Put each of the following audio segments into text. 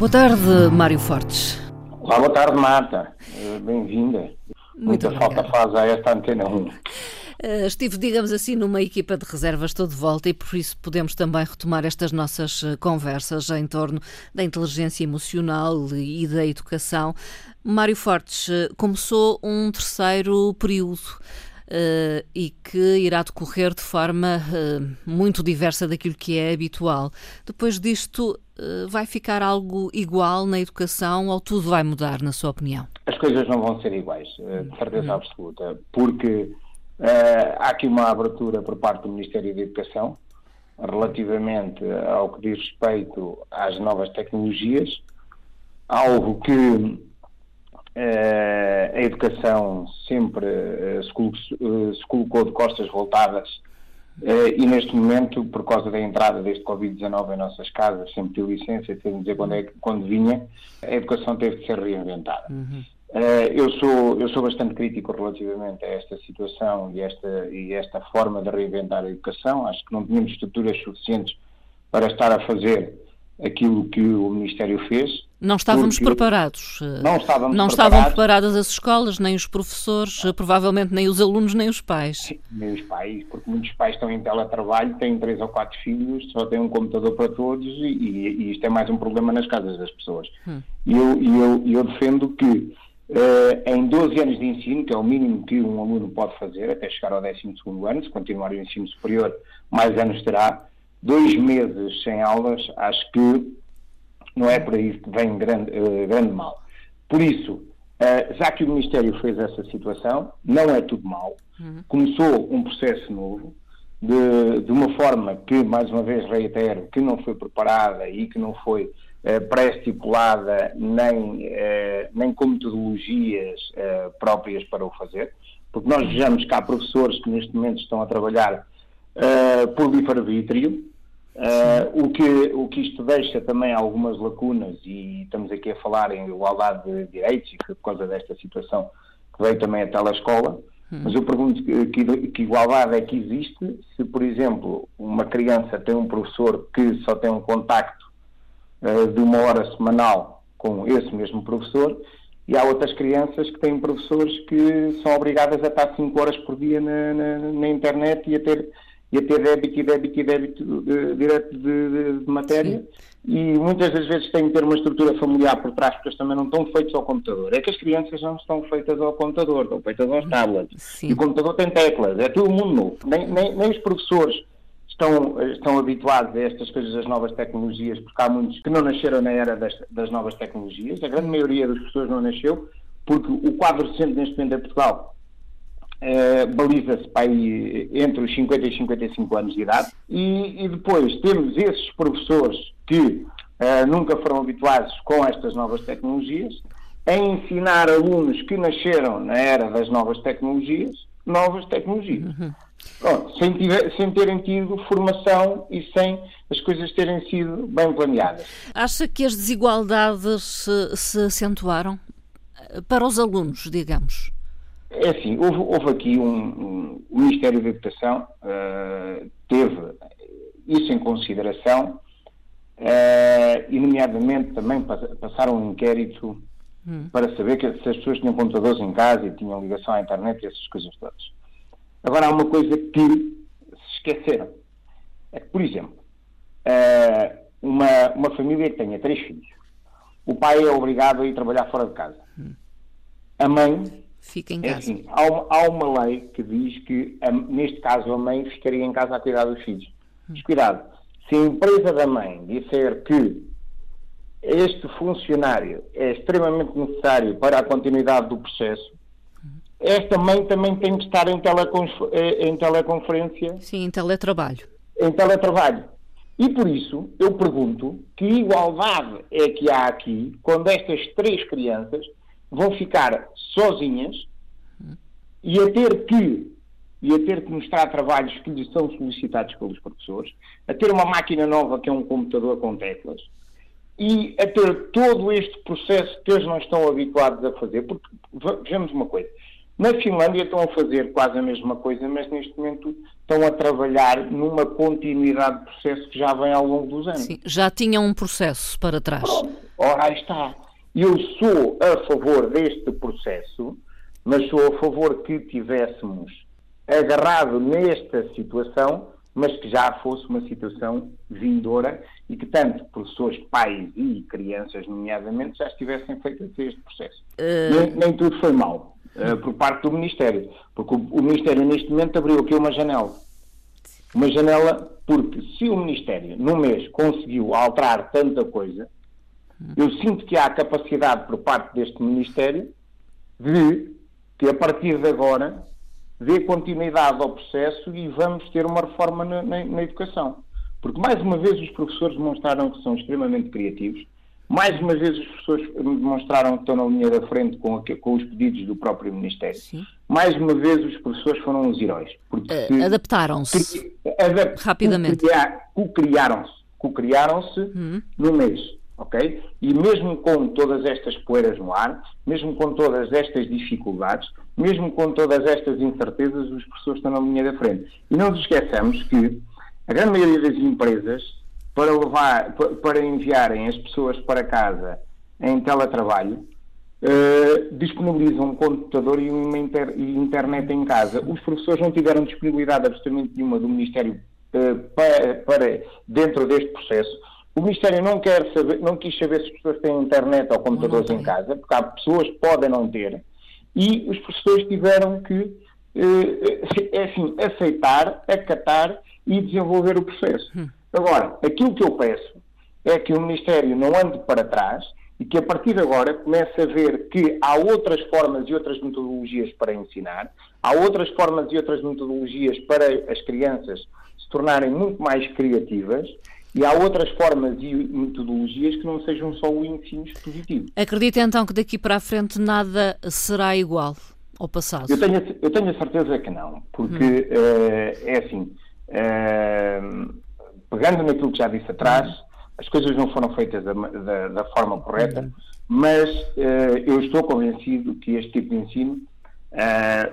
Boa tarde, Mário Fortes. Olá, boa tarde, Marta. Eh, bem-vinda. Muita falta faz a esta antena 1. Eh, estive, digamos assim, numa equipa de reservas, estou de volta e por isso podemos também retomar estas nossas eh, conversas em torno da inteligência emocional e da educação. Mário Fortes começou um terceiro período. Uh, e que irá decorrer de forma muito diversa daquilo que é habitual. Depois disto, vai ficar algo igual na educação ou tudo vai mudar, na sua opinião? As coisas não vão ser iguais, de certeza uhum. absoluta, porque Uh, há aqui uma abertura por parte do Ministério da Educação relativamente ao que diz respeito às novas tecnologias, algo que uh, a educação sempre uh, se, colocou, se, colocou de costas voltadas e neste momento, por causa da entrada deste Covid-19 em nossas casas, sempre tive licença, tenho dizer quando, é, quando vinha, a educação teve de ser reinventada. Uhum. Uh, eu, sou, eu sou bastante crítico relativamente a esta situação e esta, e esta forma de reinventar a educação. Acho que não tínhamos estruturas suficientes para estar a fazer aquilo que o Ministério fez. Não estávamos preparados. Eh, não estávamos Não preparados. estavam preparadas as escolas, nem os professores, eh, provavelmente nem os alunos, nem os pais. Sim, nem os pais, porque muitos pais estão em teletrabalho, têm três ou quatro filhos, só têm um computador para todos e, e isto é mais um problema nas casas das pessoas. Hum. E eu, eu, eu defendo que Uh, em 12 anos de ensino, que é o mínimo que um aluno pode fazer até chegar ao 12 ano, se continuar o ensino superior, mais anos terá. Dois meses sem aulas, acho que não é por aí que vem grande, uh, grande mal. Por isso, uh, já que o Ministério fez essa situação, não é tudo mal. Uhum. Começou um processo novo, de, de uma forma que, mais uma vez reitero, que não foi preparada e que não foi eh, pré-estipulada nem, eh, nem com metodologias eh, próprias para o fazer, porque nós vejamos que há professores que neste momento estão a trabalhar por livre-arbítrio, o, que, o que isto deixa também algumas lacunas, e estamos aqui a falar em igualdade de direitos, e foi por causa desta situação que veio também a telescola, hum. mas eu pergunto que, que, que, igualdade é que existe se, por exemplo, uma criança tem um professor que só tem um contacto eh, de uma hora semanal com esse mesmo professor e há outras crianças que têm professores que são obrigadas a estar 5 horas por dia na, na, na, internet e a ter, e a ter débito e débito e débito de, direto de, de, de matéria Sim. e muitas das vezes têm que ter uma estrutura familiar por trás porque eles também não estão feitos ao computador. É que as crianças não estão feitas ao computador, estão feitas aos tablets. Sim. E o computador tem teclas, é tudo mundo novo. Nem, nem, nem os professores estão, estão habituados a estas coisas das novas tecnologias, porque há muitos que não nasceram na era das, das novas tecnologias. A grande maioria das pessoas não nasceu, porque o quadro recente neste momento em Portugal eh, baliza-se para aí entre os 50 e 55 anos de idade. E, e depois temos esses professores que eh, nunca foram habituados com estas novas tecnologias a ensinar alunos que nasceram na era das novas tecnologias novas tecnologias. Uhum. Pronto, sem, tiver, sem, terem tido formação e sem as coisas terem sido bem planeadas. Acha que as desigualdades se, se acentuaram para os alunos, digamos? É assim, houve, houve aqui um, um, O Ministério da Educação uh, teve isso em consideração uh, e, nomeadamente, também passaram um inquérito hum. para saber que, se as pessoas tinham computadores em casa e tinham ligação à internet e essas coisas todas. Agora, há uma coisa que se esqueceram. É que, por exemplo, eh, uma, uma família que tenha três filhos, o pai é obrigado a ir trabalhar fora de casa. A mãe. Fica em é casa. É assim, há, uma, há uma lei que diz que, a, neste caso, a mãe ficaria em casa a cuidar dos filhos. Mas cuidado, se a empresa da mãe disser que este funcionário é extremamente necessário para a continuidade do processo, esta mãe também tem que estar em, eh, em teleconferência. Sim, em teletrabalho. Em teletrabalho. E por isso eu pergunto que igualdade é que há aqui quando estas três crianças vão ficar sozinhas e a ter que e a ter que mostrar trabalhos que lhes são solicitados pelos professores, a ter uma máquina nova que é um computador com teclas e a ter todo este processo que eles não estão habituados a fazer, porque vejamos uma coisa, Na Finlândia estão a fazer quase a mesma coisa, mas neste momento estão a trabalhar numa continuidade de processo que já vem ao longo dos anos. Sim, já tinham um processo para trás. Pronto, ora aí está. Eu sou a favor deste processo, mas sou a favor que tivéssemos agarrado nesta situação, mas que já fosse uma situação vindoura e que tanto professores, pais e crianças, nomeadamente, já estivessem feito este processo. Uh... Nem, nem, tudo foi mal uh, por parte do Ministério, porque o, o, Ministério neste momento abriu aqui uma janela. Uma janela porque se o Ministério, num mês, conseguiu alterar tanta coisa, eu sinto que há capacidade por parte deste Ministério de que a partir de agora dê continuidade ao processo e vamos ter uma reforma na, na, na educação. Porque, mais uma vez, os professores demonstraram que são extremamente criativos, mais uma vez, os professores demonstraram que estão na linha da frente com, a, com os pedidos do próprio Ministério. Sim. Mais uma vez, os professores foram os heróis. Uh, Adaptaram-se adap rapidamente. Co-criaram-se. Co-criaram-se uhum. no mês ok? E mesmo com todas estas poeiras no ar, mesmo com todas estas dificuldades, mesmo com todas estas incertezas, os professores estão na linha da frente. E não nos esqueçamos que a grande maioria das empresas, para, levar, para enviarem as pessoas para casa em teletrabalho, Uh, disponibilizam um computador e uma inter, internet em casa. Os professores não tiveram disponibilidade absolutamente nenhuma do Ministério uh, para, para, dentro deste processo. O Ministério não, quer saber, não quis saber se as pessoas têm internet ou computadores em casa, porque há pessoas que podem não ter, e os professores tiveram que é assim, aceitar, acatar e desenvolver o processo. Hum. Agora, aquilo que eu peço é que o Ministério não ande para trás e que a partir de agora comece a ver que há outras formas e outras metodologias para ensinar, há outras formas e outras metodologias para as crianças se tornarem muito mais criativas e há outras formas e metodologias que não sejam só o ensino expositivo. Acredita então que daqui para a frente nada será igual ao passado? Eu tenho, eu tenho a certeza que não, porque hum. uh, é assim, uh, pegando naquilo que já disse atrás, hum. as coisas não foram feitas da, da, da forma correta, hum. mas uh, eu estou convencido que este tipo de ensino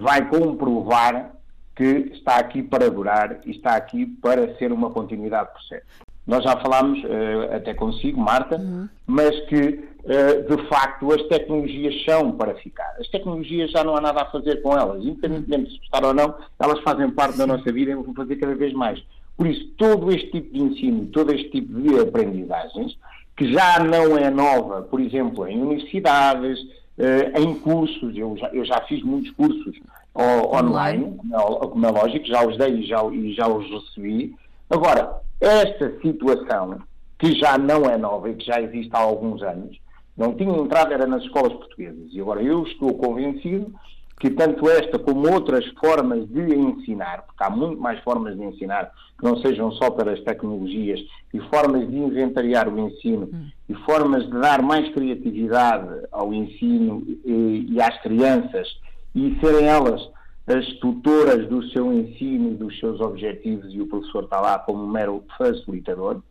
vai comprovar que está aqui para durar e está aqui para ser uma continuidade do processo. Nós já falámos, uh, até consigo, Marta, uhum. mas que, uh, de facto, as tecnologias são para ficar. As tecnologias já não há nada a fazer com elas, independentemente de se gostar ou não, elas fazem parte da nossa vida e vão fazer cada vez mais. Por isso, todo este tipo de ensino, todo este tipo de aprendizagens, que já não é nova, por exemplo, em universidades, uh, em cursos, eu já, eu já fiz muitos cursos online, como é, como é lógico, já os dei e já, e já os recebi. Agora, esta situação, que já não é nova e que já existe há alguns anos, não tinha entrado era nas escolas portuguesas. E agora eu estou convencido que tanto esta como outras formas de ensinar, porque há muito mais formas de ensinar que não sejam só pelas tecnologias, e formas de inventariar o ensino, hum. e formas de dar mais criatividade ao ensino e, e às crianças, e serem elas as tutoras do seu ensino e dos seus objetivos e o professor está lá como mero facilitador.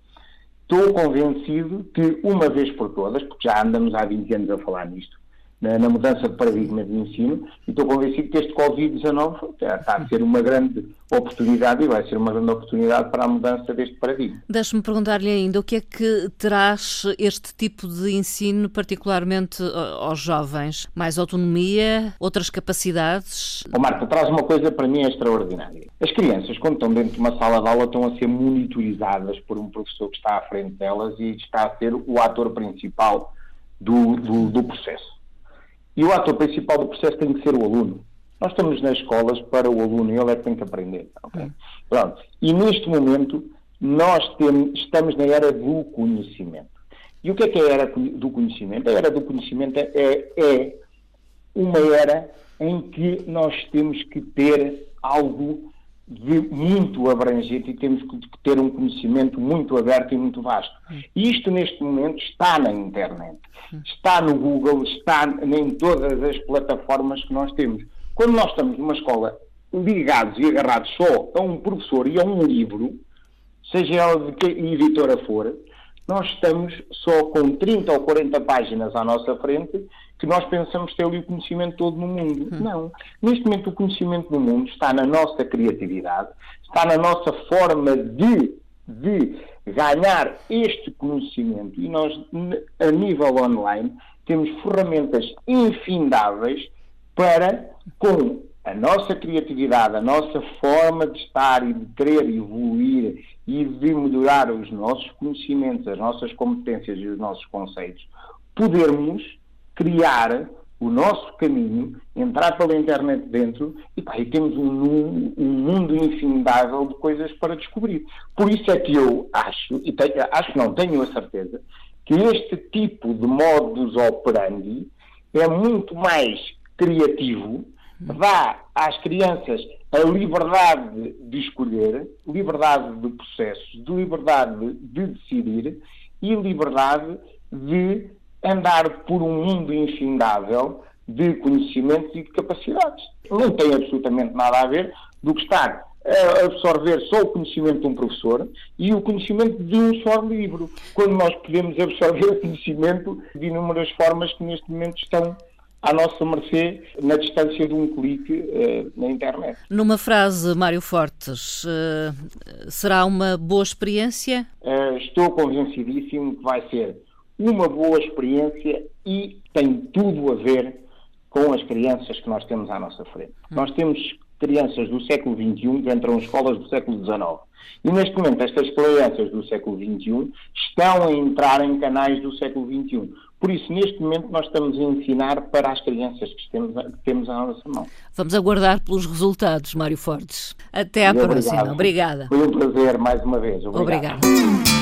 Estou convencido que, uma vez por todas, porque já andamos há 20 anos a falar nisto, na, na, mudança de paradigma de ensino e estou convencido que este Covid-19 está a ser uma grande oportunidade e vai ser uma grande oportunidade para a mudança deste paradigma. Deixe-me perguntar-lhe ainda o que é que traz este tipo de ensino, particularmente aos jovens? Mais autonomia, outras capacidades? Oh, Marta, traz uma coisa para mim extraordinária. As crianças, quando estão dentro de uma sala de aula, estão a ser monitorizadas por um professor que está à frente delas e está a ser o ator principal do, do, do processo. E o ator principal do processo tem que ser o aluno. Nós estamos nas escolas para o aluno e ele é que tem que aprender. Okay? Pronto. E neste momento nós temos, estamos na era do conhecimento. E o que é que é a era do conhecimento? A era do conhecimento é, é uma era em que nós temos que ter algo muito abrangente e temos que ter um conhecimento muito aberto e muito vasto. E isto, neste momento, está na internet, está no Google, está em todas as plataformas que nós temos. Quando nós estamos numa escola ligados e agarrados só a um professor e a um livro, seja ela de que editora for, nós estamos só com 30 ou 40 páginas à nossa frente que nós pensamos ter ali o conhecimento todo no mundo. Hum. Não. Neste momento, o conhecimento no mundo está na nossa criatividade, está na nossa forma de, de ganhar este conhecimento. E nós, a nível online, temos ferramentas infindáveis para, com a nossa criatividade, a nossa forma de estar e de querer evoluir e de melhorar os nossos conhecimentos, as nossas competências e os nossos conceitos, podermos criar o nosso caminho, entrar pela internet dentro e, pá, e temos um, um, mundo infindável de coisas para descobrir. Por isso é que eu acho, e tenho, acho não, tenho a certeza, que este tipo de modus operandi é muito mais criativo, dá às crianças a liberdade de escolher, liberdade de processo, de liberdade de decidir e liberdade de andar por um mundo infindável de conhecimentos e de capacidades. Não tem absolutamente nada a ver do que estar a absorver só o conhecimento de um professor e o conhecimento de um só livro, quando nós podemos absorver o conhecimento de inúmeras formas que neste momento estão à nossa mercê na distância de um clique uh, na internet. Numa frase, Mário Fortes, uh, será uma boa experiência? Uh, estou convencidíssimo que vai ser uma boa experiência e tem tudo a ver com as crianças que nós temos à nossa frente. Hum. Nós temos crianças do século XXI que entram em escolas do século XIX. E neste momento estas crianças do século XXI estão a entrar em canais do século XXI. Por isso, neste momento, nós estamos a ensinar para as crianças que temos, que temos à nossa mão. Vamos aguardar pelos resultados, Mário Fortes. Até à próxima. Obrigada. Foi um prazer, mais uma vez. Obrigado. Obrigada.